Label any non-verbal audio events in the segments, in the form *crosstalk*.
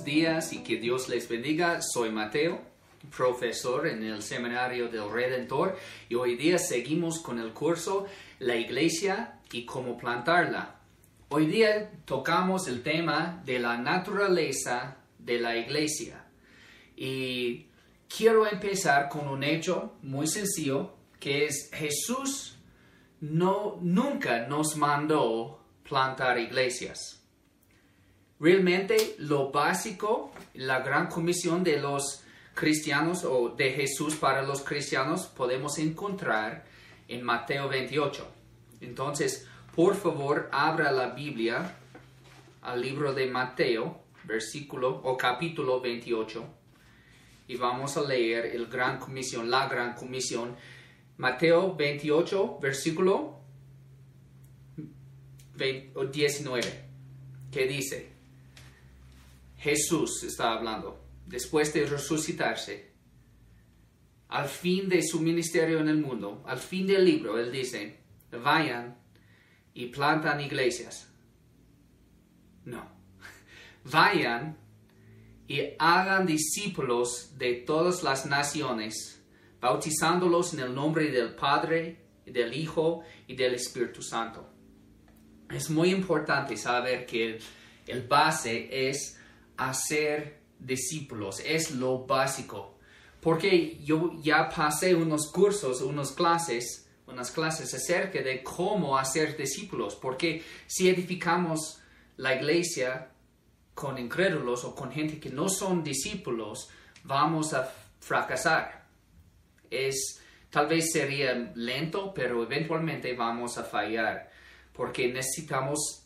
días y que Dios les bendiga. Soy Mateo, profesor en el Seminario del Redentor y hoy día seguimos con el curso La Iglesia y cómo plantarla. Hoy día tocamos el tema de la naturaleza de la Iglesia y quiero empezar con un hecho muy sencillo que es Jesús no nunca nos mandó plantar iglesias. Realmente lo básico, la gran comisión de los cristianos o de Jesús para los cristianos podemos encontrar en Mateo 28. Entonces, por favor, abra la Biblia al libro de Mateo, versículo o capítulo 28, y vamos a leer el gran comisión, la gran comisión. Mateo 28, versículo 19, que dice, Jesús está hablando, después de resucitarse, al fin de su ministerio en el mundo, al fin del libro, Él dice, vayan y plantan iglesias. No, *laughs* vayan y hagan discípulos de todas las naciones, bautizándolos en el nombre del Padre, del Hijo y del Espíritu Santo. Es muy importante saber que el base es hacer discípulos, es lo básico. Porque yo ya pasé unos cursos, unas clases, unas clases acerca de cómo hacer discípulos. Porque si edificamos la iglesia con incrédulos o con gente que no son discípulos, vamos a fracasar. Es, tal vez sería lento, pero eventualmente vamos a fallar. Porque necesitamos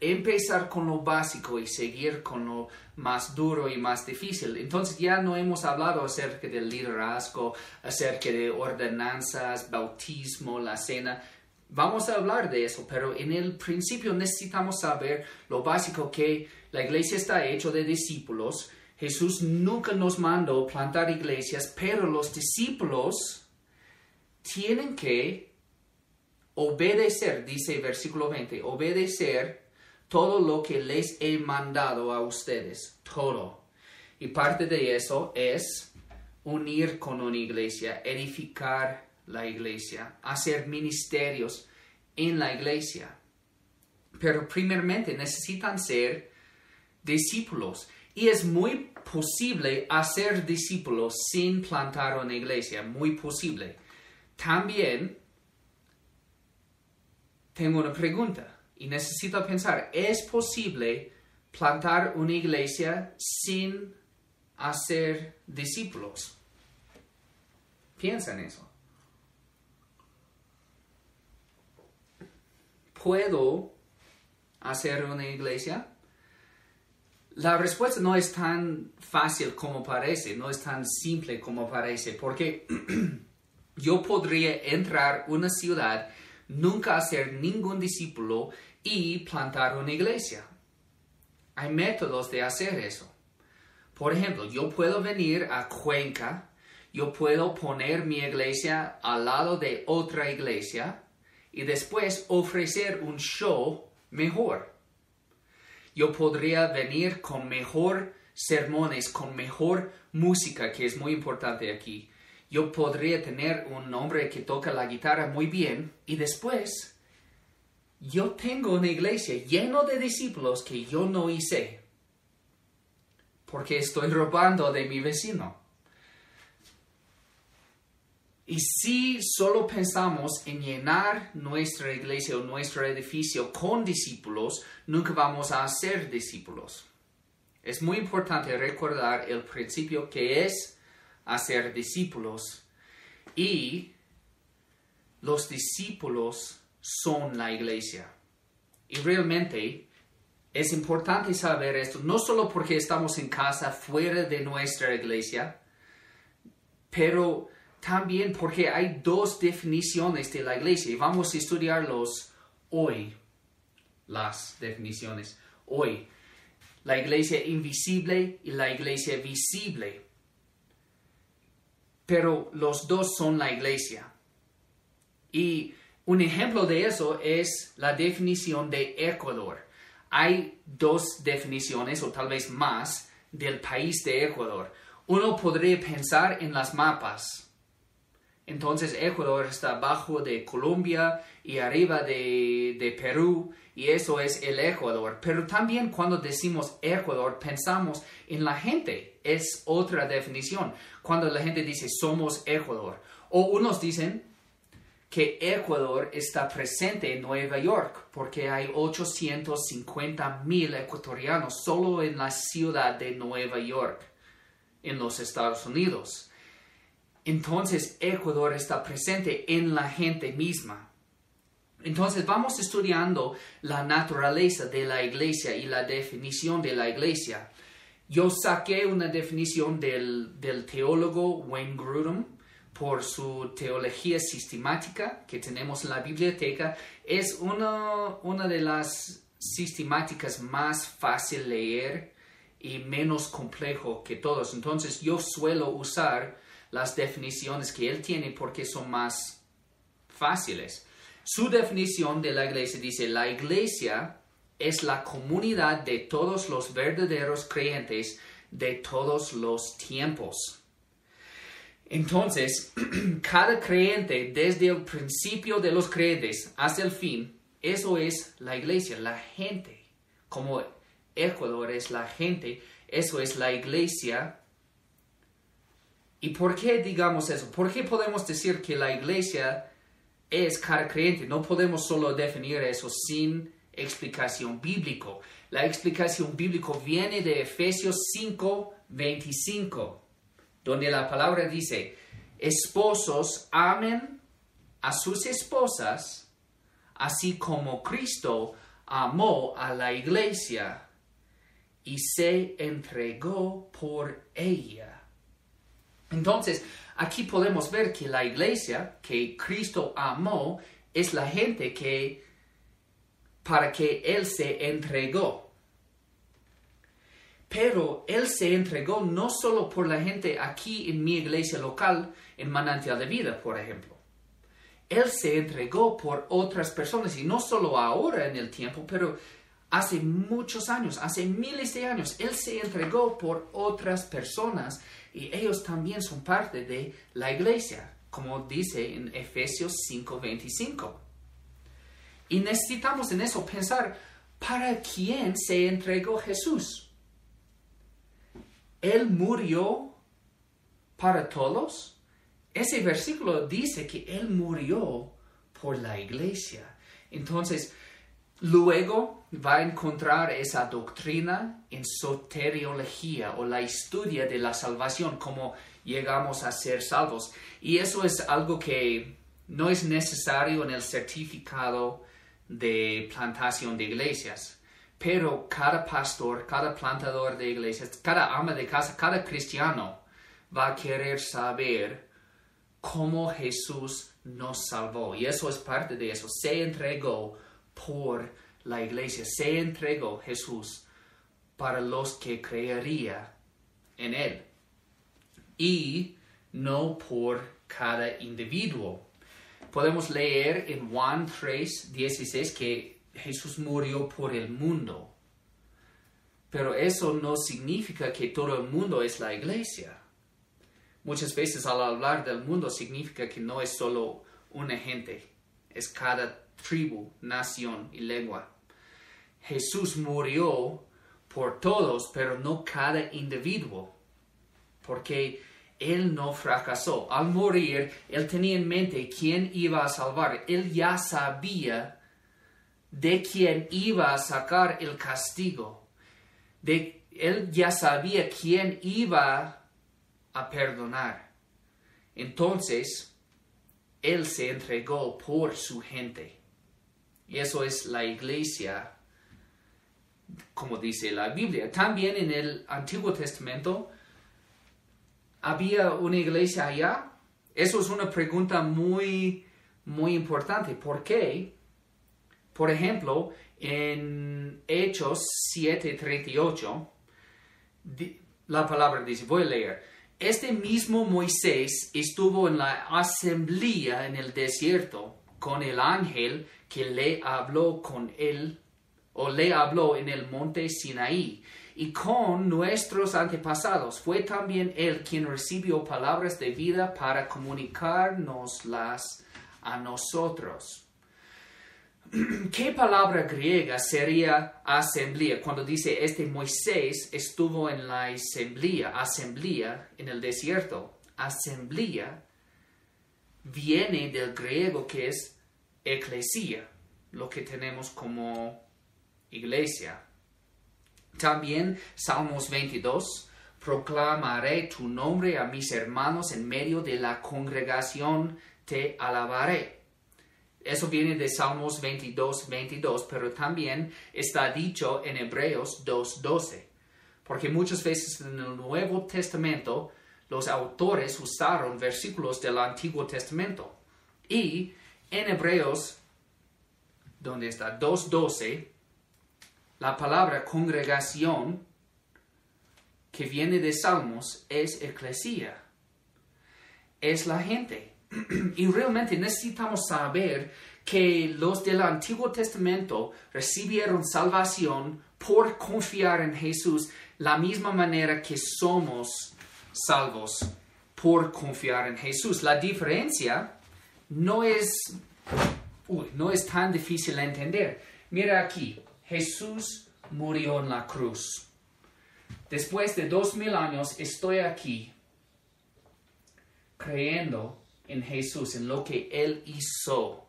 empezar con lo básico y seguir con lo más duro y más difícil. Entonces ya no hemos hablado acerca del liderazgo, acerca de ordenanzas, bautismo, la cena. Vamos a hablar de eso, pero en el principio necesitamos saber lo básico que la iglesia está hecho de discípulos. Jesús nunca nos mandó plantar iglesias, pero los discípulos tienen que obedecer, dice versículo 20, obedecer todo lo que les he mandado a ustedes, todo. Y parte de eso es unir con una iglesia, edificar la iglesia, hacer ministerios en la iglesia. Pero primeramente necesitan ser discípulos. Y es muy posible hacer discípulos sin plantar una iglesia, muy posible. También tengo una pregunta y necesito pensar, ¿es posible plantar una iglesia sin hacer discípulos? Piensa en eso. ¿Puedo hacer una iglesia? La respuesta no es tan fácil como parece, no es tan simple como parece, porque *clears throat* yo podría entrar a una ciudad nunca hacer ningún discípulo y plantar una iglesia. Hay métodos de hacer eso. Por ejemplo, yo puedo venir a Cuenca, yo puedo poner mi iglesia al lado de otra iglesia y después ofrecer un show mejor. Yo podría venir con mejor sermones, con mejor música, que es muy importante aquí yo podría tener un hombre que toca la guitarra muy bien y después yo tengo una iglesia llena de discípulos que yo no hice porque estoy robando de mi vecino. Y si solo pensamos en llenar nuestra iglesia o nuestro edificio con discípulos, nunca vamos a ser discípulos. Es muy importante recordar el principio que es hacer discípulos y los discípulos son la iglesia. Y realmente es importante saber esto, no solo porque estamos en casa fuera de nuestra iglesia, pero también porque hay dos definiciones de la iglesia y vamos a estudiarlos hoy, las definiciones hoy. La iglesia invisible y la iglesia visible pero los dos son la iglesia. Y un ejemplo de eso es la definición de Ecuador. hay dos definiciones o tal vez más del país de Ecuador. Uno podría pensar en las mapas. Entonces Ecuador está abajo de Colombia y arriba de, de Perú y eso es el Ecuador. Pero también cuando decimos Ecuador pensamos en la gente. Es otra definición. Cuando la gente dice somos Ecuador. O unos dicen que Ecuador está presente en Nueva York porque hay 850 mil ecuatorianos solo en la ciudad de Nueva York, en los Estados Unidos. Entonces Ecuador está presente en la gente misma. Entonces vamos estudiando la naturaleza de la iglesia y la definición de la iglesia. Yo saqué una definición del, del teólogo Wayne Grudem por su teología sistemática que tenemos en la biblioteca, es una, de las sistemáticas más fácil leer y menos complejo que todos. Entonces yo suelo usar las definiciones que él tiene porque son más fáciles. Su definición de la iglesia dice, la iglesia es la comunidad de todos los verdaderos creyentes de todos los tiempos. Entonces, *clears throat* cada creyente, desde el principio de los creyentes hasta el fin, eso es la iglesia, la gente. Como Ecuador es la gente, eso es la iglesia. ¿Y por qué digamos eso? ¿Por qué podemos decir que la iglesia es cada creyente? No podemos solo definir eso sin explicación bíblico. La explicación bíblica viene de Efesios 5, 25 donde la palabra dice, esposos amen a sus esposas, así como Cristo amó a la iglesia y se entregó por ella. Entonces, aquí podemos ver que la iglesia que Cristo amó es la gente que para que Él se entregó. Pero Él se entregó no solo por la gente aquí en mi iglesia local, en Manantial de Vida, por ejemplo. Él se entregó por otras personas y no solo ahora en el tiempo, pero hace muchos años, hace miles de años, Él se entregó por otras personas y ellos también son parte de la iglesia, como dice en Efesios 5:25. Y necesitamos en eso pensar, ¿para quién se entregó Jesús? Él murió para todos. Ese versículo dice que Él murió por la iglesia. Entonces, luego va a encontrar esa doctrina en soteriología o la historia de la salvación, como llegamos a ser salvos. Y eso es algo que no es necesario en el certificado de plantación de iglesias. Pero cada pastor, cada plantador de iglesias, cada ama de casa, cada cristiano va a querer saber cómo Jesús nos salvó. Y eso es parte de eso. Se entregó por la iglesia. Se entregó Jesús para los que creería en Él. Y no por cada individuo. Podemos leer en Juan 3, 16 que Jesús murió por el mundo. Pero eso no significa que todo el mundo es la iglesia. Muchas veces al hablar del mundo significa que no es solo una gente, es cada tribu, nación y lengua. Jesús murió por todos, pero no cada individuo, porque Él no fracasó. Al morir, Él tenía en mente quién iba a salvar. Él ya sabía de quien iba a sacar el castigo. De, él ya sabía quién iba a perdonar. Entonces, él se entregó por su gente. Y eso es la iglesia, como dice la Biblia. También en el Antiguo Testamento había una iglesia allá. Eso es una pregunta muy, muy importante. ¿Por qué? Por ejemplo, en Hechos 7:38, la palabra dice, voy a leer, este mismo Moisés estuvo en la asamblea en el desierto con el ángel que le habló con él o le habló en el monte Sinaí y con nuestros antepasados. Fue también él quien recibió palabras de vida para comunicárnoslas a nosotros. *clears throat* ¿Qué palabra griega sería asamblea? Cuando dice este Moisés estuvo en la asamblea, asamblea en el desierto. Asamblea viene del griego que es eclesia, lo que tenemos como iglesia. También Salmos 22, proclamaré tu nombre a mis hermanos en medio de la congregación, te alabaré. Eso viene de Salmos 22, 22, pero también está dicho en Hebreos 2, 12. Porque muchas veces en el Nuevo Testamento los autores usaron versículos del Antiguo Testamento. Y en Hebreos, donde está 2.12, la palabra congregación que viene de Salmos es eclesia, es la gente. Y realmente necesitamos saber que los del Antiguo Testamento recibieron salvación por confiar en Jesús, la misma manera que somos salvos por confiar en Jesús. La diferencia no es, no es tan difícil de entender. Mira aquí, Jesús murió en la cruz. Después de dos mil años estoy aquí creyendo en Jesús, en lo que Él hizo.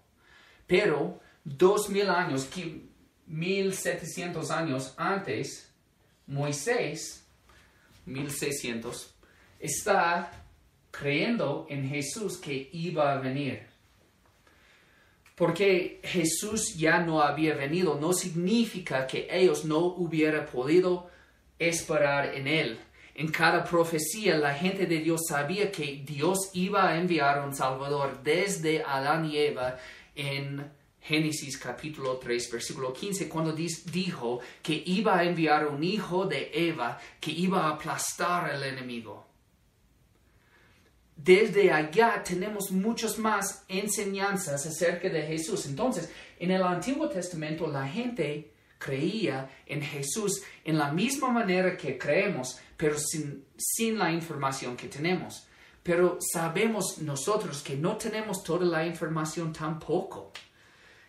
Pero dos mil años, mil setecientos años antes, Moisés, mil seiscientos, está creyendo en Jesús que iba a venir. Porque Jesús ya no había venido, no significa que ellos no hubieran podido esperar en Él. En cada profecía la gente de Dios sabía que Dios iba a enviar un Salvador desde Adán y Eva en Génesis capítulo 3 versículo 15 cuando dijo que iba a enviar un hijo de Eva que iba a aplastar al enemigo. Desde allá tenemos muchas más enseñanzas acerca de Jesús. Entonces, en el Antiguo Testamento la gente creía en Jesús en la misma manera que creemos, pero sin, la información que tenemos. Pero sabemos nosotros que no tenemos toda la información tampoco.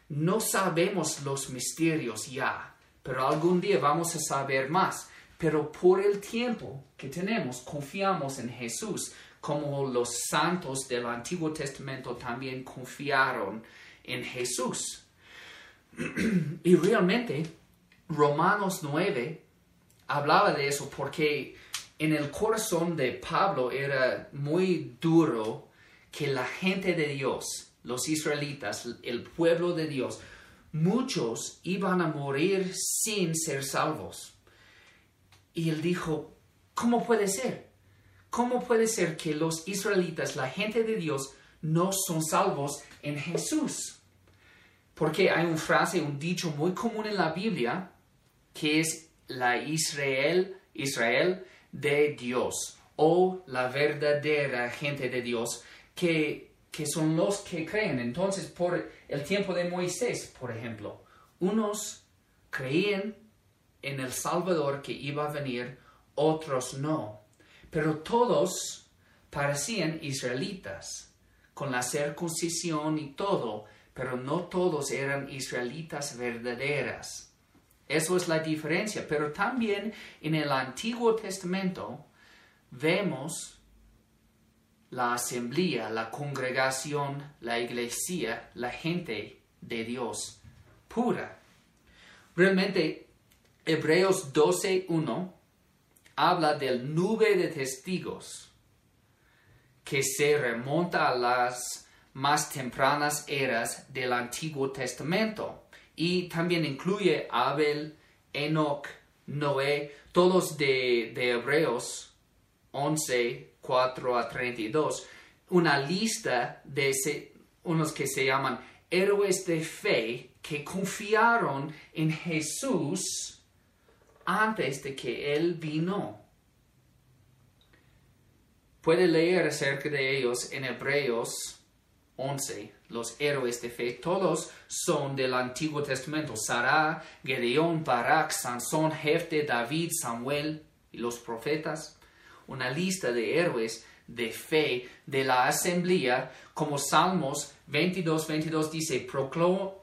No sabemos los misterios ya, pero algún día vamos a saber más. Pero por el tiempo que tenemos, confiamos en Jesús, como los santos del Antiguo Testamento también confiaron en Jesús. *clears throat* y realmente Romanos 9 hablaba de eso porque en el corazón de Pablo era muy duro que la gente de Dios, los israelitas, el pueblo de Dios, muchos iban a morir sin ser salvos. Y él dijo, ¿cómo puede ser? ¿Cómo puede ser que los israelitas, la gente de Dios, no son salvos en Jesús? Porque hay una frase, un dicho muy común en la Biblia que es la Israel, Israel de Dios o la verdadera gente de Dios que, que son los que creen. Entonces, por el tiempo de Moisés, por ejemplo, unos creían en el Salvador que iba a venir, otros no. Pero todos parecían israelitas, con la circuncisión y todo, pero no todos eran israelitas verdaderas. Eso es la diferencia. Pero también en el Antiguo Testamento vemos la asamblea, la congregación, la iglesia, la gente de Dios pura. Realmente, Hebreos 12.1 habla del nube de testigos que se remonta a las más tempranas eras del Antiguo Testamento y también incluye Abel, Enoch, Noé, todos de, Hebreos 11, 4 a 32, una lista de unos que se llaman héroes de fe que confiaron en Jesús antes de que Él vino. Puede leer acerca de ellos en Hebreos 11, los héroes de fe, todos son del Antiguo Testamento. Sarah, Gedeón, Barak, Sansón, Jefte, David, Samuel y los profetas. Una lista de héroes de fe de la asamblea, como Salmos 22, 22 dice,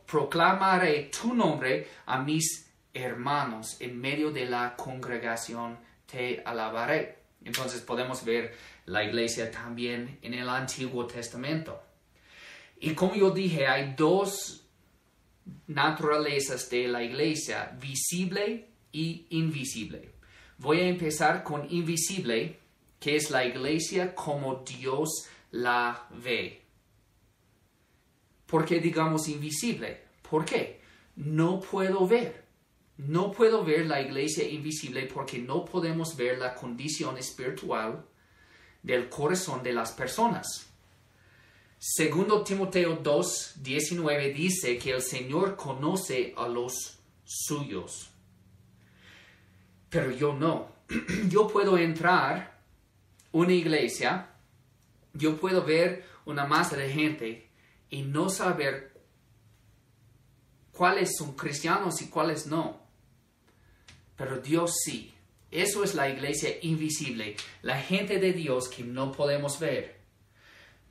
proclamaré tu nombre a mis hermanos en medio de la congregación, te alabaré. Entonces podemos ver la iglesia también en el Antiguo Testamento. Y como yo dije, hay dos naturalezas de la iglesia, visible y invisible. Voy a empezar con invisible, que es la iglesia como Dios la ve. ¿Por qué digamos invisible? ¿Por qué? No puedo ver. No puedo ver la iglesia invisible porque no podemos ver la condición espiritual del corazón de las personas. Segundo Timoteo 2, 19 dice que el Señor conoce a los suyos. Pero yo no. *clears throat* Yo puedo entrar una iglesia, yo puedo ver una masa de gente y no saber cuáles son cristianos y cuáles no. Pero Dios sí. Eso es la iglesia invisible, la gente de Dios que no podemos ver.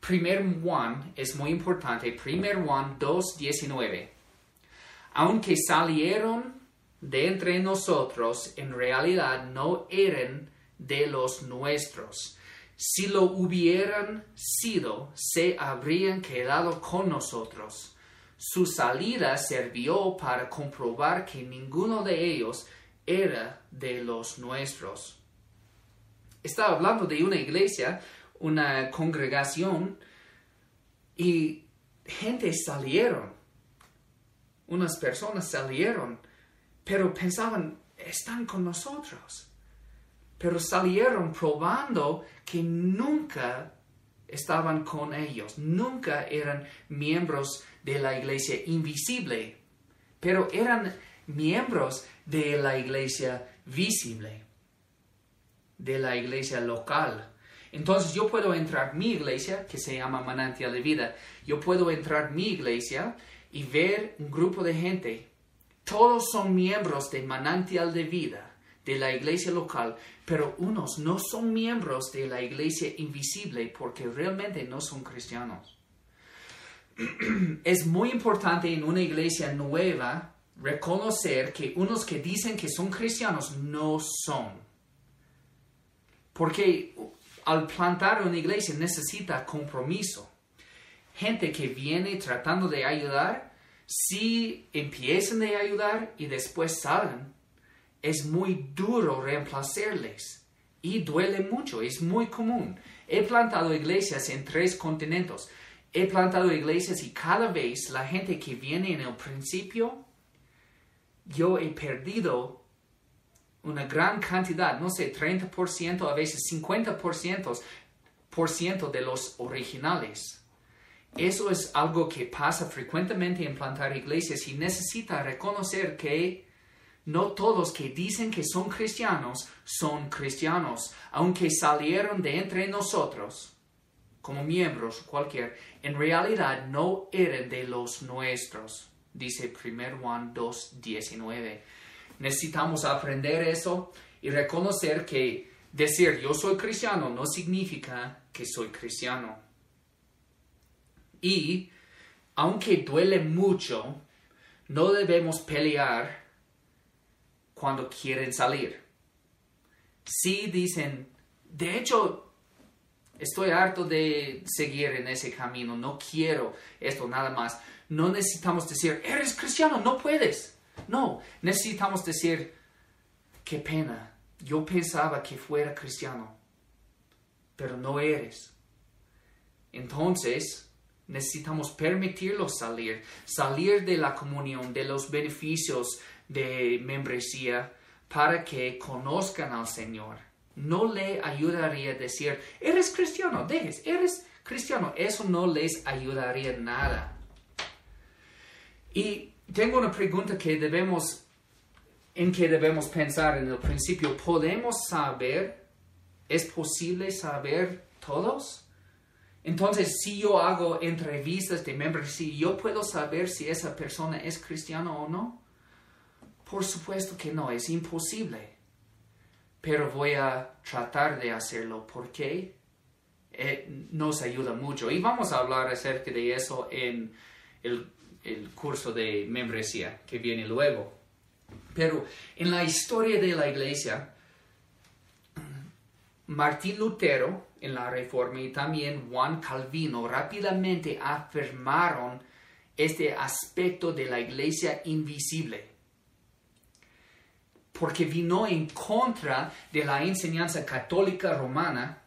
Primer Juan es muy importante. Primer Juan 2.19. Aunque salieron de entre nosotros, en realidad no eran de los nuestros. Si lo hubieran sido, se habrían quedado con nosotros. Su salida sirvió para comprobar que ninguno de ellos era de los nuestros. Estaba hablando de una iglesia, una congregación, y gente salieron. Unas personas salieron, pero pensaban, están con nosotros. Pero salieron probando que nunca estaban con ellos, nunca eran miembros de la iglesia invisible, pero eran miembros de la iglesia visible, de la iglesia local. Entonces yo puedo entrar mi iglesia, que se llama Manantial de Vida, yo puedo entrar mi iglesia y ver un grupo de gente. Todos son miembros de Manantial de Vida, de la iglesia local, pero unos no son miembros de la iglesia invisible porque realmente no son cristianos. *clears throat* Es muy importante en una iglesia nueva reconocer que unos que dicen que son cristianos no son. Porque al plantar una iglesia necesita compromiso. Gente que viene tratando de ayudar, si empiezan a ayudar y después salen, es muy duro reemplazarles. Y duele mucho, es muy común. He plantado iglesias en tres continentes. He plantado iglesias y cada vez la gente que viene en el principio yo he perdido una gran cantidad, no sé, 30%, a veces 50% por ciento de los originales. Eso es algo que pasa frecuentemente en plantar iglesias y necesita reconocer que no todos que dicen que son cristianos son cristianos, aunque salieron de entre nosotros como miembros cualquier, en realidad no eran de los nuestros dice 1 Juan 2, 19. Necesitamos aprender eso y reconocer que decir yo soy cristiano no significa que soy cristiano. Y aunque duele mucho, no debemos pelear cuando quieren salir. Si dicen, de hecho, estoy harto de seguir en ese camino, no quiero esto nada más no necesitamos decir, eres cristiano, no puedes. No, necesitamos decir, qué pena, yo pensaba que fuera cristiano, pero no eres. Entonces, necesitamos permitirlos salir, salir de la comunión, de los beneficios de membresía, para que conozcan al Señor. No le ayudaría decir, eres cristiano, dejes, eres cristiano. Eso no les ayudaría nada. Y tengo una pregunta que debemos, en que debemos pensar en el principio. ¿Podemos saber, es posible saber todos? Entonces, si yo hago entrevistas de membresía, ¿yo puedo saber si esa persona es cristiano o no? Por supuesto que no, es imposible. Pero voy a tratar de hacerlo porque eh, nos ayuda mucho. Y vamos a hablar acerca de eso en el, el curso de membresía que viene luego. Pero en la historia de la iglesia, Martín Lutero en la Reforma y también Juan Calvino rápidamente afirmaron este aspecto de la iglesia invisible. Porque vino en contra de la enseñanza católica romana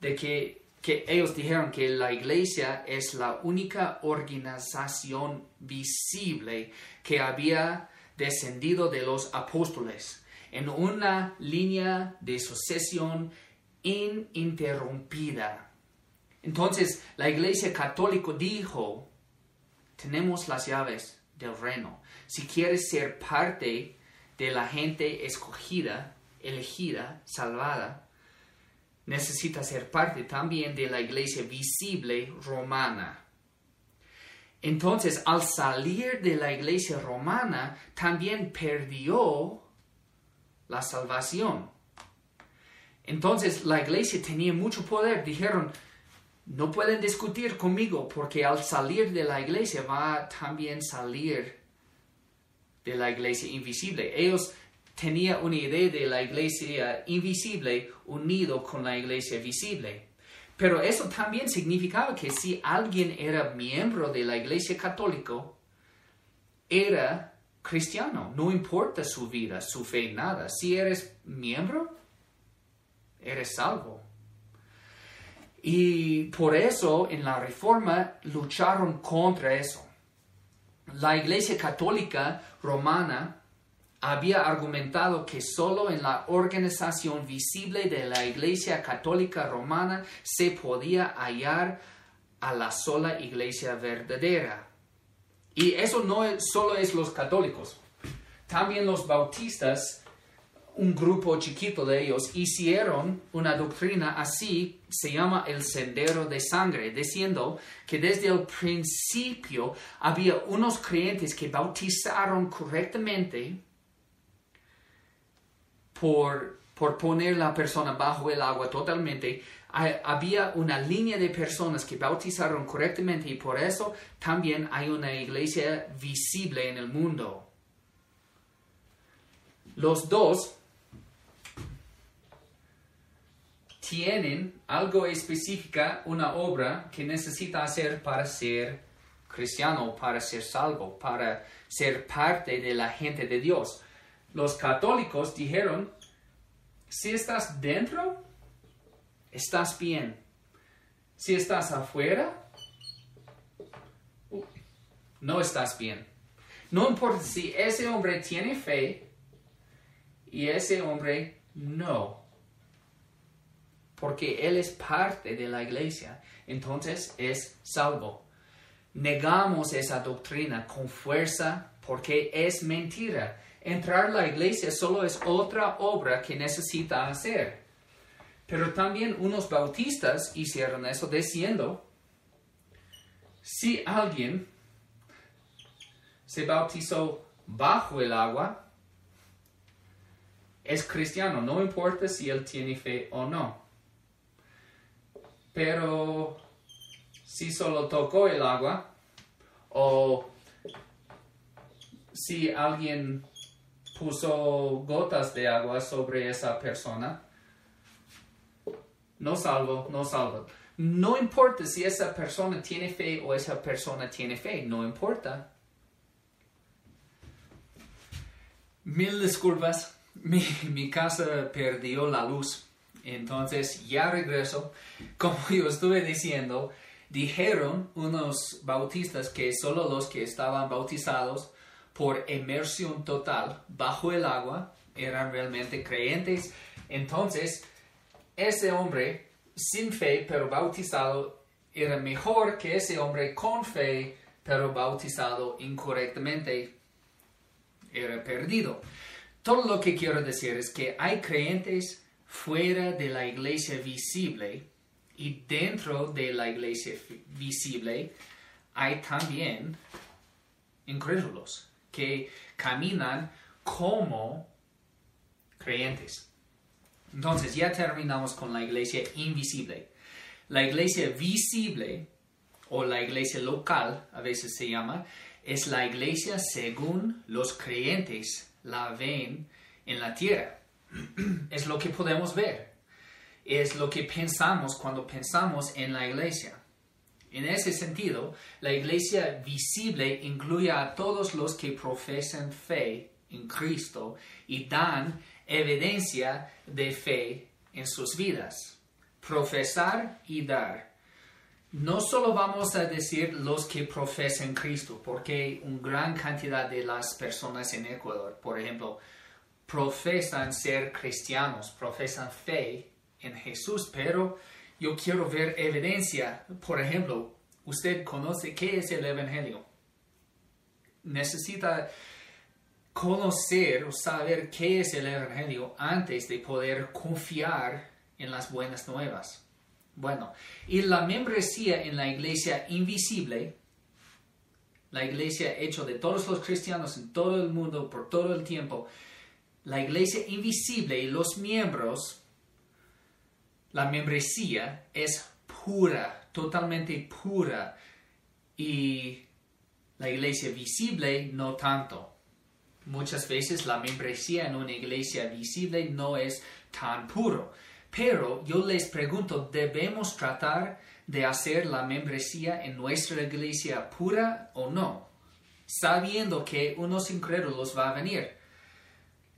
de que, que ellos dijeron que la iglesia es la única organización visible que había descendido de los apóstoles en una línea de sucesión ininterrumpida. Entonces la Iglesia Católica dijo, tenemos las llaves del reino. Si quieres ser parte de la gente escogida, elegida, salvada, necesitas ser parte también de la iglesia visible romana. Entonces, al salir de la iglesia romana, también perdió la salvación. Entonces la iglesia tenía mucho poder. Dijeron, no pueden discutir conmigo porque al salir de la iglesia va a también salir de la iglesia invisible. Ellos tenían una idea de la iglesia invisible unido con la iglesia visible. Pero eso también significaba que si alguien era miembro de la iglesia católica, era cristiano, no importa su vida, su fe, nada. Si eres miembro, eres salvo. Y por eso en la reforma lucharon contra eso. La Iglesia Católica Romana había argumentado que solo en la organización visible de la Iglesia Católica Romana se podía hallar a la sola Iglesia verdadera. Y eso no es, solo es los católicos. También los bautistas un grupo chiquito de ellos hicieron una doctrina así, se llama el sendero de sangre, diciendo que desde el principio había unos creyentes que bautizaron correctamente por, por poner la persona bajo el agua totalmente. Había una línea de personas que bautizaron correctamente y por eso también hay una iglesia visible en el mundo. Los dos tienen algo específica, una obra que necesita hacer para ser cristiano, para ser salvo, para ser parte de la gente de Dios. Los católicos dijeron, si estás dentro, estás bien. Si estás afuera, no estás bien. No importa si ese hombre tiene fe y ese hombre no porque Él es parte de la iglesia, entonces es salvo. Negamos esa doctrina con fuerza porque es mentira. Entrar a la iglesia solo es otra obra que necesita hacer. Pero también unos bautistas hicieron eso diciendo, si alguien se bautizó bajo el agua, es cristiano, no importa si él tiene fe o no. Pero si solo tocó el agua o si alguien puso gotas de agua sobre esa persona, no salvo, no salvo. No importa si esa persona tiene fe o esa persona tiene fe, no importa. Mil disculpas, *laughs* mi, mi casa perdió la luz entonces ya regreso. *laughs* Como yo estuve diciendo, dijeron unos bautistas que solo los que estaban bautizados por inmersión total bajo el agua eran realmente creyentes. Entonces, ese hombre sin fe pero bautizado era mejor que ese hombre con fe pero bautizado incorrectamente. Era perdido. Todo lo que quiero decir es que hay creyentes fuera de la iglesia visible Y dentro de la iglesia visible hay también incrédulos que caminan como creyentes. Entonces ya terminamos con la iglesia invisible. La iglesia visible o la iglesia local, a veces se llama, es la iglesia según los creyentes la ven en la tierra. Es lo que podemos ver. Es lo que pensamos cuando pensamos en la iglesia. En ese sentido, la iglesia visible incluye a todos los que profesan fe en Cristo y dan evidencia de fe en sus vidas. Profesar y dar. No solo vamos a decir los que profesan Cristo, porque una gran cantidad de las personas en Ecuador, por ejemplo, profesan ser cristianos, profesan fe en Jesús, pero yo quiero ver evidencia. Por ejemplo, usted conoce qué es el Evangelio. Necesita conocer o saber qué es el Evangelio antes de poder confiar en las buenas nuevas. Bueno, y la membresía en la iglesia invisible, la iglesia hecha de todos los cristianos en todo el mundo por todo el tiempo, la iglesia invisible y los miembros, la membresía es pura, totalmente pura. Y la iglesia visible no tanto. Muchas veces la membresía en una iglesia visible no es tan puro. Pero yo les pregunto, ¿debemos tratar de hacer la membresía en nuestra iglesia pura o no? Sabiendo que unos incrédulos va a venir.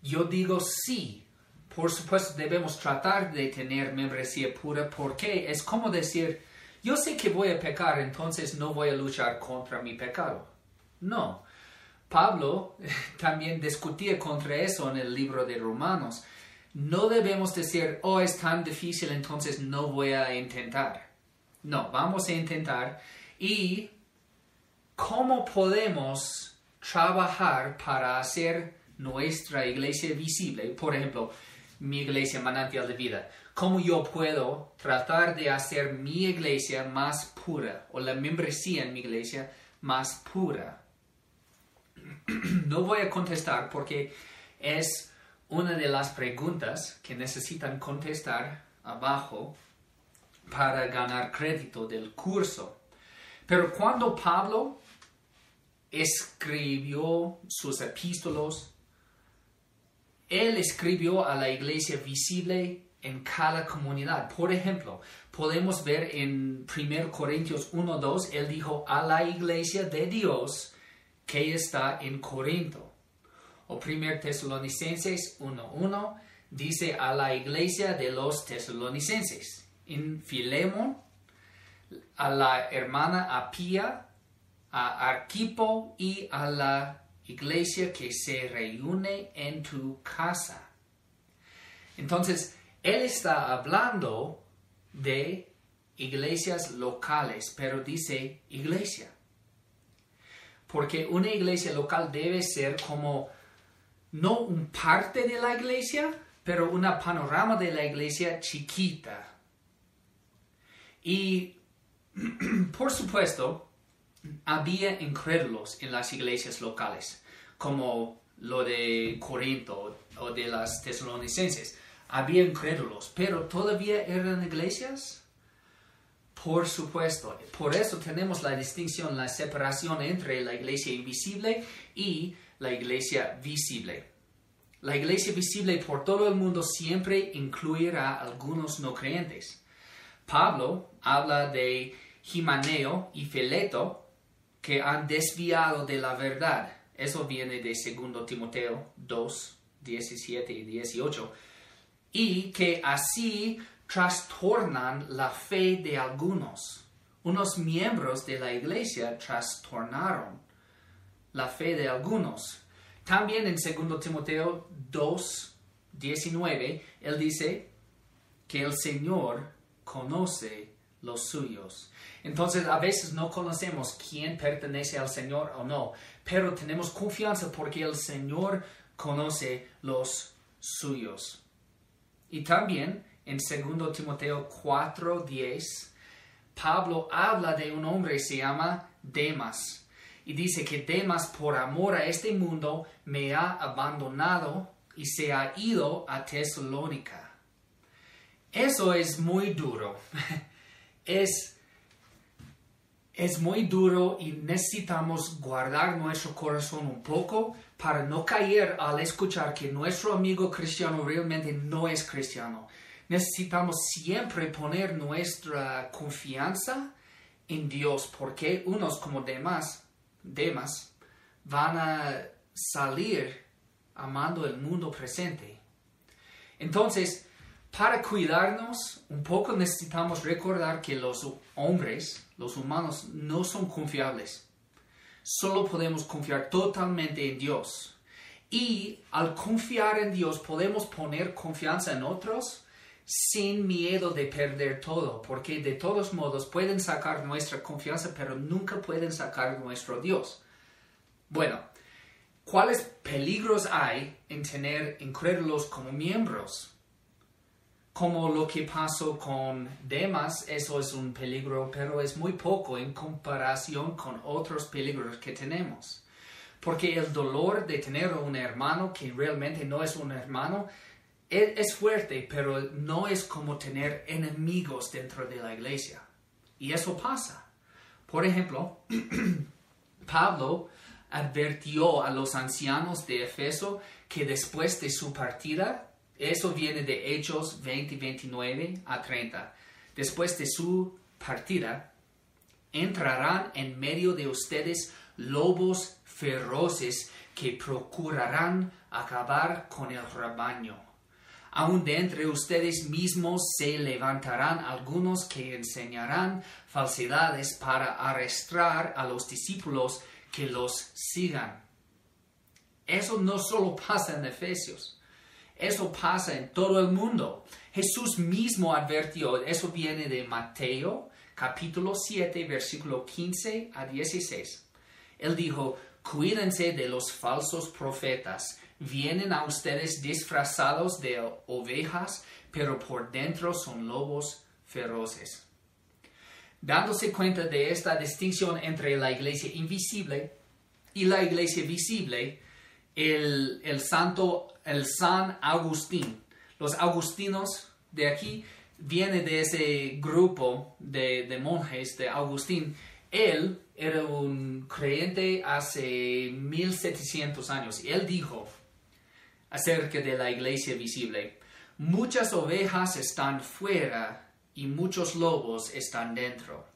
Yo digo sí. Por supuesto debemos tratar de tener membresía pura porque es como decir, yo sé que voy a pecar, entonces no voy a luchar contra mi pecado. No. Pablo *laughs* también discutía contra eso en el libro de Romanos. No debemos decir, oh, es tan difícil, entonces no voy a intentar. No, vamos a intentar. ¿Y cómo podemos trabajar para hacer nuestra iglesia visible, por ejemplo, mi iglesia manantial de vida, ¿cómo yo puedo tratar de hacer mi iglesia más pura o la membresía en mi iglesia más pura? *clears throat* no voy a contestar porque es una de las preguntas que necesitan contestar abajo para ganar crédito del curso. Pero cuando Pablo escribió sus epístolos, él escribió a la iglesia visible en cada comunidad. Por ejemplo, podemos ver en 1 Corintios 1.2, él dijo a la iglesia de Dios que está en Corinto. O 1 Tesalonicenses 1.1 dice a la iglesia de los tesalonicenses. En Filemón, a la hermana Apia, a Arquipo y a la iglesia que se reúne en tu casa. Entonces, él está hablando de iglesias locales, pero dice iglesia. Porque una iglesia local debe ser como no un parte de la iglesia, pero una panorama de la iglesia chiquita. Y *clears throat* por supuesto, había incrédulos en las iglesias locales, como lo de Corinto o de las tesalonicenses. Había incrédulos, pero todavía eran iglesias. Por supuesto, por eso tenemos la distinción, la separación entre la iglesia invisible y la iglesia visible. La iglesia visible por todo el mundo siempre incluirá algunos no creyentes. Pablo habla de Jimaneo y Fileto que han desviado de la verdad. Eso viene de 2 Timoteo 2, 17 y 18. Y que así trastornan la fe de algunos. Unos miembros de la iglesia trastornaron la fe de algunos. También en 2 Timoteo 2, 19, él dice que el Señor conoce los suyos. Entonces a veces no conocemos quién pertenece al Señor o no, pero tenemos confianza porque el Señor conoce los suyos. Y también en 2 Timoteo 4:10, Pablo habla de un hombre que se llama Demas. Y dice que Demas por amor a este mundo me ha abandonado y se ha ido a Tesalónica. Eso es muy duro. *laughs* es, es muy duro y necesitamos guardar nuestro corazón un poco para no caer al escuchar que nuestro amigo cristiano realmente no es cristiano necesitamos siempre poner nuestra confianza en Dios, porque unos como demás, demás van a salir amando el mundo presente. Entonces, para cuidarnos un poco necesitamos recordar que los hombres, los humanos, no son confiables. Solo podemos confiar totalmente en Dios. Y al confiar en Dios podemos poner confianza en otros sin miedo de perder todo, porque de todos modos pueden sacar nuestra confianza, pero nunca pueden sacar nuestro Dios. Bueno, ¿cuáles peligros hay en tener incrédulos como miembros? Como lo que pasó con Demas, eso es un peligro, pero es muy poco en comparación con otros peligros que tenemos. Porque el dolor de tener un hermano que realmente no es un hermano es, fuerte, pero no es como tener enemigos dentro de la iglesia. Y eso pasa. Por ejemplo, *clears throat* Pablo advirtió a los ancianos de Efeso que después de su partida, eso viene de Hechos 20, 29 a 30, después de su partida, entrarán en medio de ustedes lobos feroces que procurarán acabar con el rebaño. Aun de entre ustedes mismos se levantarán algunos que enseñarán falsedades para arrastrar a los discípulos que los sigan. Eso no solo pasa en Efesios, eso pasa en todo el mundo. Jesús mismo advirtió, eso viene de Mateo capítulo 7, versículo 15 a 16. Él dijo, cuídense de los falsos profetas vienen a ustedes disfrazados de ovejas, pero por dentro son lobos feroces. Dándose cuenta de esta distinción entre la iglesia invisible y la iglesia visible, el, santo, el San Agustín, los agustinos de aquí, viene de ese grupo de, de monjes de Agustín. Él era un creyente hace 1700 años. Él dijo, acerca de la iglesia visible. Muchas ovejas están fuera y muchos lobos están dentro.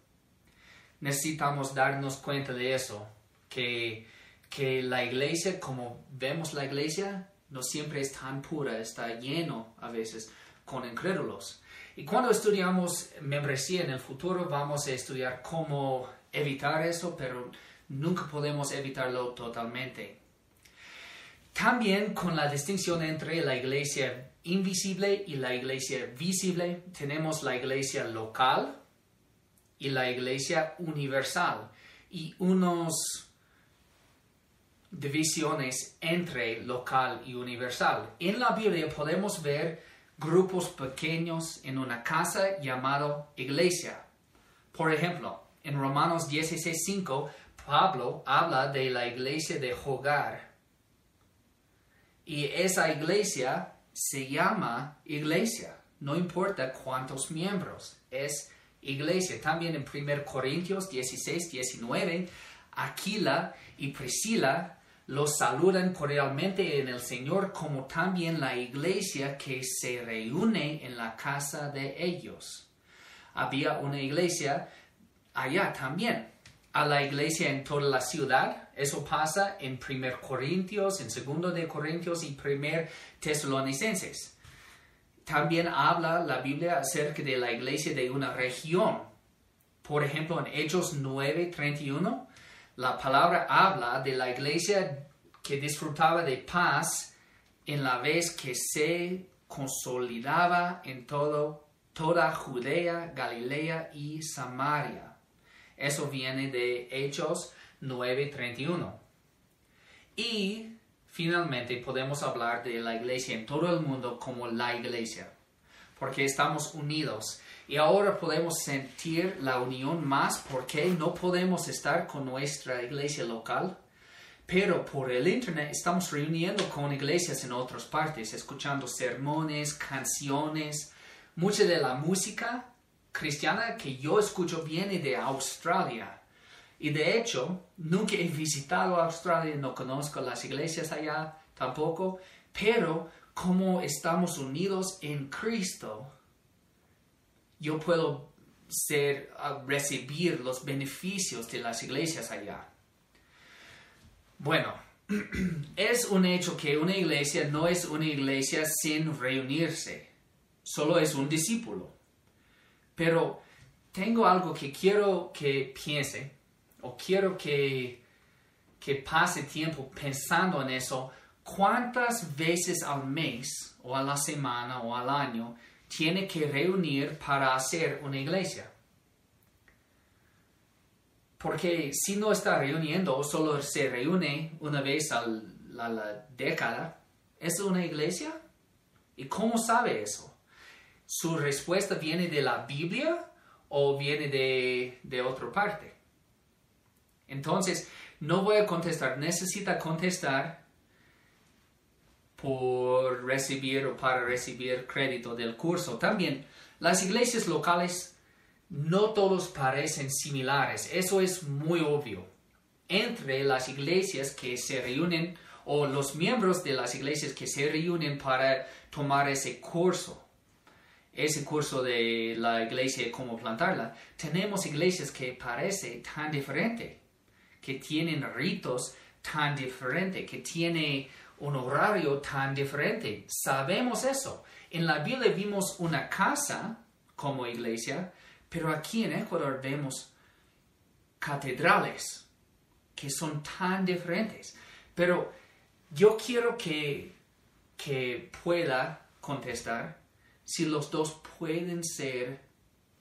Necesitamos darnos cuenta de eso, que, que la iglesia, como vemos la iglesia, no siempre es tan pura, está lleno a veces con incrédulos. Y cuando estudiamos membresía en el futuro, vamos a estudiar cómo evitar eso, pero nunca podemos evitarlo totalmente. También con la distinción entre la iglesia invisible y la iglesia visible, tenemos la iglesia local y la iglesia universal y unos divisiones entre local y universal. En la Biblia podemos ver grupos pequeños en una casa llamado iglesia. Por ejemplo, en Romanos 16:5 Pablo habla de la iglesia de hogar y esa iglesia se llama iglesia. No importa cuántos miembros, es iglesia. También en 1 Corintios 16, 19, Aquila y Priscila los saludan cordialmente en el Señor como también la iglesia que se reúne en la casa de ellos. Había una iglesia allá también a la iglesia en toda la ciudad. Eso pasa en 1 Corintios, en 2 de Corintios y 1 Tesalonicenses. También habla la Biblia acerca de la iglesia de una región. Por ejemplo, en Hechos 9:31, la palabra habla de la iglesia que disfrutaba de paz en la vez que se consolidaba en todo, toda Judea, Galilea y Samaria. Eso viene de Hechos 9:31. Y finalmente podemos hablar de la iglesia en todo el mundo como la iglesia. porque estamos unidos. Y ahora podemos sentir la unión más porque no podemos estar con nuestra iglesia local. Pero por el Internet estamos reuniendo con iglesias en otras partes, escuchando sermones, canciones. Mucha de la música cristiana que yo escucho viene de Australia. Y de hecho, nunca he visitado Australia, no conozco las iglesias allá tampoco, pero como estamos unidos en Cristo, yo puedo ser, recibir los beneficios de las iglesias allá. Bueno, *clears throat* es un hecho que una iglesia no es una iglesia sin reunirse, solo es un discípulo. Pero tengo algo que quiero que piense o quiero que, que pase tiempo pensando en eso. ¿Cuántas veces al mes o a la semana o al año tiene que reunir para hacer una iglesia? Porque si no está reuniendo o solo se reúne una vez a la, década, ¿es una iglesia? ¿Y cómo sabe eso? ¿Su respuesta viene de la Biblia o viene de, de otra parte? Entonces, no voy a contestar, necesita contestar por recibir o para recibir crédito del curso. También, las iglesias locales no todos parecen similares, eso es muy obvio. Entre las iglesias que se reúnen o los miembros de las iglesias que se reúnen para tomar ese curso, ese curso de la iglesia cómo plantarla, tenemos iglesias que parecen tan diferentes, que tienen ritos tan diferentes, que tienen un horario tan diferente. Sabemos eso. En la Biblia vimos una casa como iglesia, pero aquí en Ecuador vemos catedrales que son tan diferentes. Pero yo quiero que, que pueda contestar si los dos pueden ser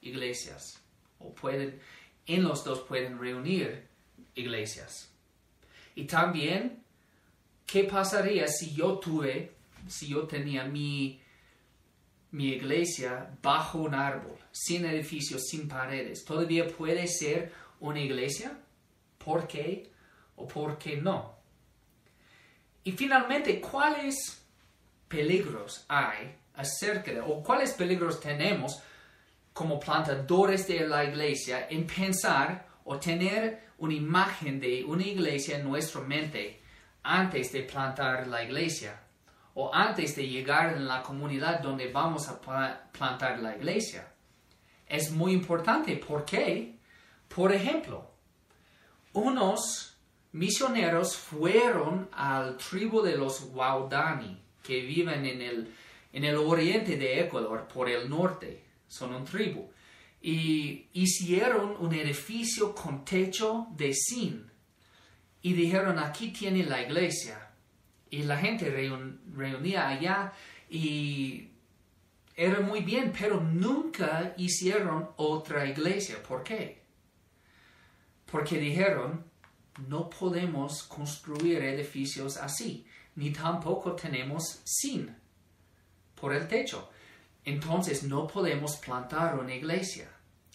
iglesias o pueden, en los dos pueden reunir iglesias. Y también, ¿qué pasaría si yo tuve, si yo tenía mi mi iglesia bajo un árbol, sin edificios, sin paredes, todavía puede ser una iglesia? ¿Por qué o por qué no? Y finalmente, ¿cuáles peligros hay acerca de, o cuáles peligros tenemos como plantadores de la iglesia en pensar o tener una imagen de una iglesia en nuestra mente antes de plantar la iglesia? o antes de llegar en la comunidad donde vamos a plantar la iglesia. Es muy importante. ¿Por qué? Por ejemplo, unos misioneros fueron al tribu de los Waudani, que viven en el, en el oriente de Ecuador, por el norte. Son un tribu. Y hicieron un edificio con techo de zinc. Y dijeron, aquí tiene la iglesia y la gente reunía allá y era muy bien, pero nunca hicieron otra iglesia. ¿Por qué? Porque dijeron, no podemos construir edificios así, ni tampoco tenemos sin por el techo. Entonces no podemos plantar una iglesia.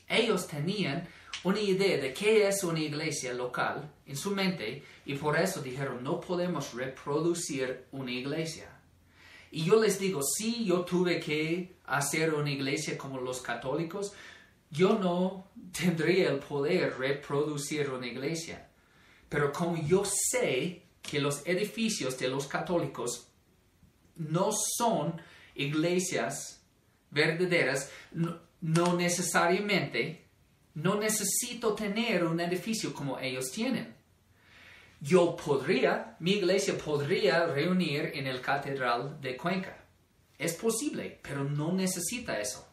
Ellos tenían una idea de qué es una iglesia local en su mente y por eso dijeron, no podemos reproducir una iglesia. Y yo les digo, si yo tuve que hacer una iglesia como los católicos, yo no tendría el poder reproducir una iglesia. Pero como yo sé que los edificios de los católicos no son iglesias verdaderas, no necesariamente no necesito tener un edificio como ellos tienen. Yo podría, mi iglesia podría reunir en el Catedral de Cuenca. Es posible, pero no necesita eso.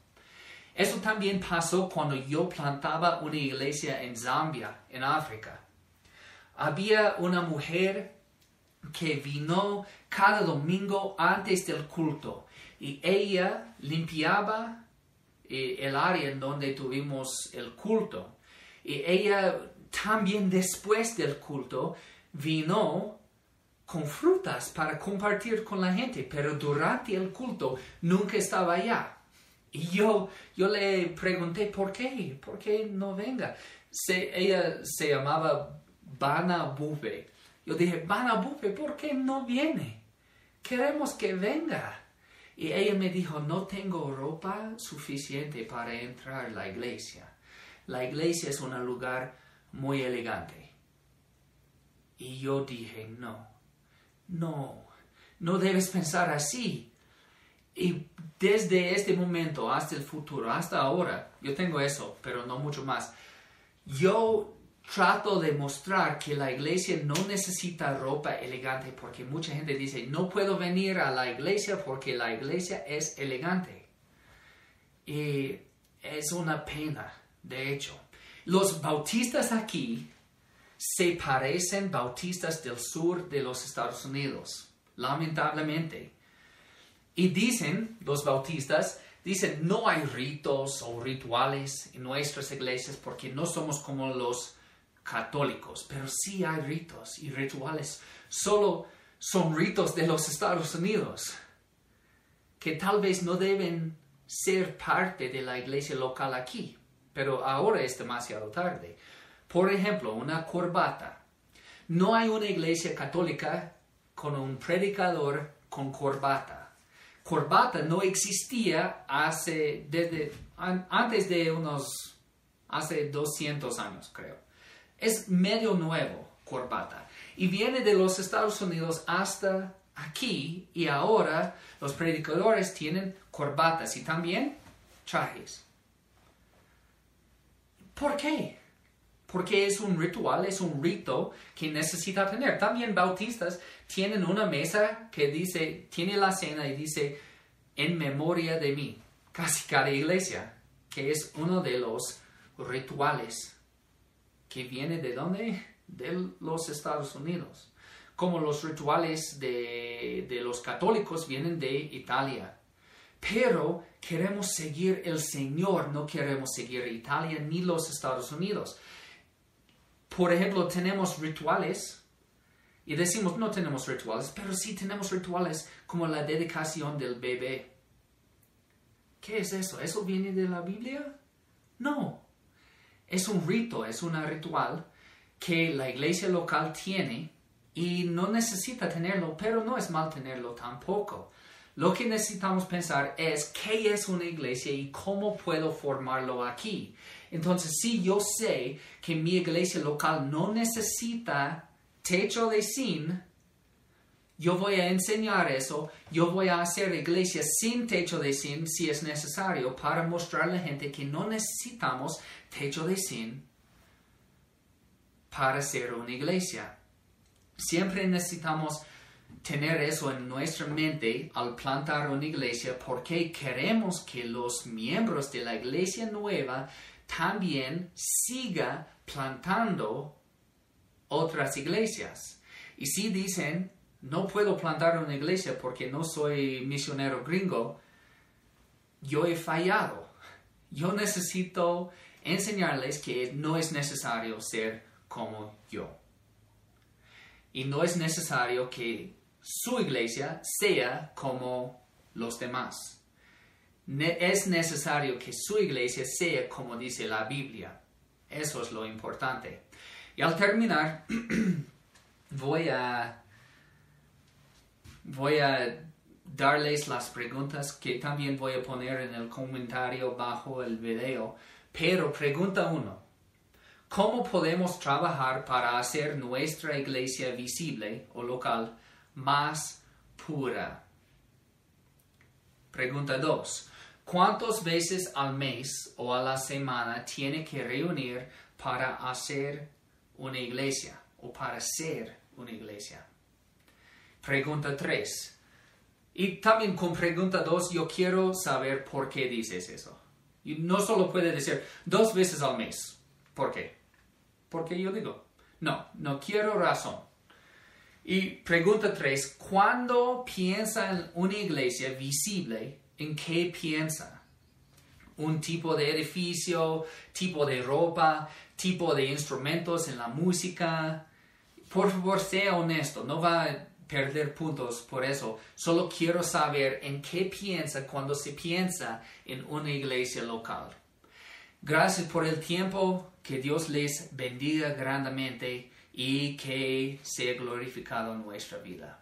Eso también pasó cuando yo plantaba una iglesia en Zambia, en África. Había una mujer que vino cada domingo antes del culto y ella limpiaba el área en donde tuvimos el culto. Y ella también después del culto vino con frutas para compartir con la gente, pero durante el culto nunca estaba allá. Y yo, yo le pregunté, ¿por qué? ¿Por qué no venga? Se, ella se llamaba Bana Bufe. Yo dije, Bana Bufe, ¿por qué no viene? Queremos que venga. Y ella me dijo, no tengo ropa suficiente para entrar a la iglesia. La iglesia es un lugar muy elegante. Y yo dije, no, no, no debes pensar así. Y desde este momento hasta el futuro, hasta ahora, yo tengo eso, pero no mucho más. Yo trato de mostrar que la iglesia no necesita ropa elegante porque mucha gente dice, no puedo venir a la iglesia porque la iglesia es elegante. Y es una pena, de hecho. Los bautistas aquí se parecen bautistas del sur de los Estados Unidos, lamentablemente. Y dicen, los bautistas, dicen, no hay ritos o rituales en nuestras iglesias porque no somos como los católicos, pero sí hay ritos y rituales. Solo son ritos de los Estados Unidos que tal vez no deben ser parte de la iglesia local aquí, pero ahora es demasiado tarde. Por ejemplo, una corbata. No hay una iglesia católica con un predicador con corbata. Corbata no existía hace, desde, antes de unos, hace 200 años creo. Es medio nuevo corbata y viene de los Estados Unidos hasta aquí y ahora los predicadores tienen corbatas y también trajes. ¿Por qué? Porque es un ritual, es un rito que necesita tener. También bautistas tienen una mesa que dice, tiene la cena y dice, en memoria de mí. Casi cada iglesia, que es uno de los rituales que viene de dónde? De los Estados Unidos. Como los rituales de, de los católicos vienen de Italia. Pero queremos seguir el Señor, no queremos seguir Italia ni los Estados Unidos. Por ejemplo, tenemos rituales y decimos no tenemos rituales, pero sí tenemos rituales como la dedicación del bebé. ¿Qué es eso? ¿Eso viene de la Biblia? No. Es un rito, es un ritual que la iglesia local tiene y no necesita tenerlo, pero no es mal tenerlo tampoco. Lo que necesitamos pensar es qué es una iglesia y cómo puedo formarlo aquí. Entonces, si yo sé que mi iglesia local no necesita techo de zinc, yo voy a enseñar eso, yo voy a hacer iglesias sin techo de zinc si es necesario para mostrar a la gente que no necesitamos techo de zinc para ser una iglesia. Siempre necesitamos tener eso en nuestra mente al plantar una iglesia porque queremos que los miembros de la iglesia nueva también siga plantando otras iglesias. Y si dicen, no puedo plantar una iglesia porque no soy misionero gringo, yo he fallado. Yo necesito enseñarles que no es necesario ser como yo. Y no es necesario que su iglesia sea como los demás. es necesario que su iglesia sea como dice la Biblia. Eso es lo importante. Y al terminar, *clears throat* voy a voy a darles las preguntas que también voy a poner en el comentario bajo el video. Pero pregunta uno, ¿cómo podemos trabajar para hacer nuestra iglesia visible o local más pura? Pregunta dos, ¿cuántas veces al mes o a la semana tiene que reunir para hacer una iglesia o para ser una iglesia? Pregunta 3. Y también con pregunta 2 yo quiero saber por qué dices eso. Y no solo puede decir dos veces al mes. ¿Por qué? Porque yo digo, no, no quiero razón. Y pregunta 3. ¿Cuándo piensa en una iglesia visible? ¿En qué piensa? ¿Un tipo de edificio? ¿Tipo de ropa? ¿Tipo de instrumentos en la música? Por favor, sea honesto. No va perder puntos por eso. Solo quiero saber en qué piensa cuando se piensa en una iglesia local. Gracias por el tiempo, que Dios les bendiga grandemente y que sea glorificado en nuestra vida.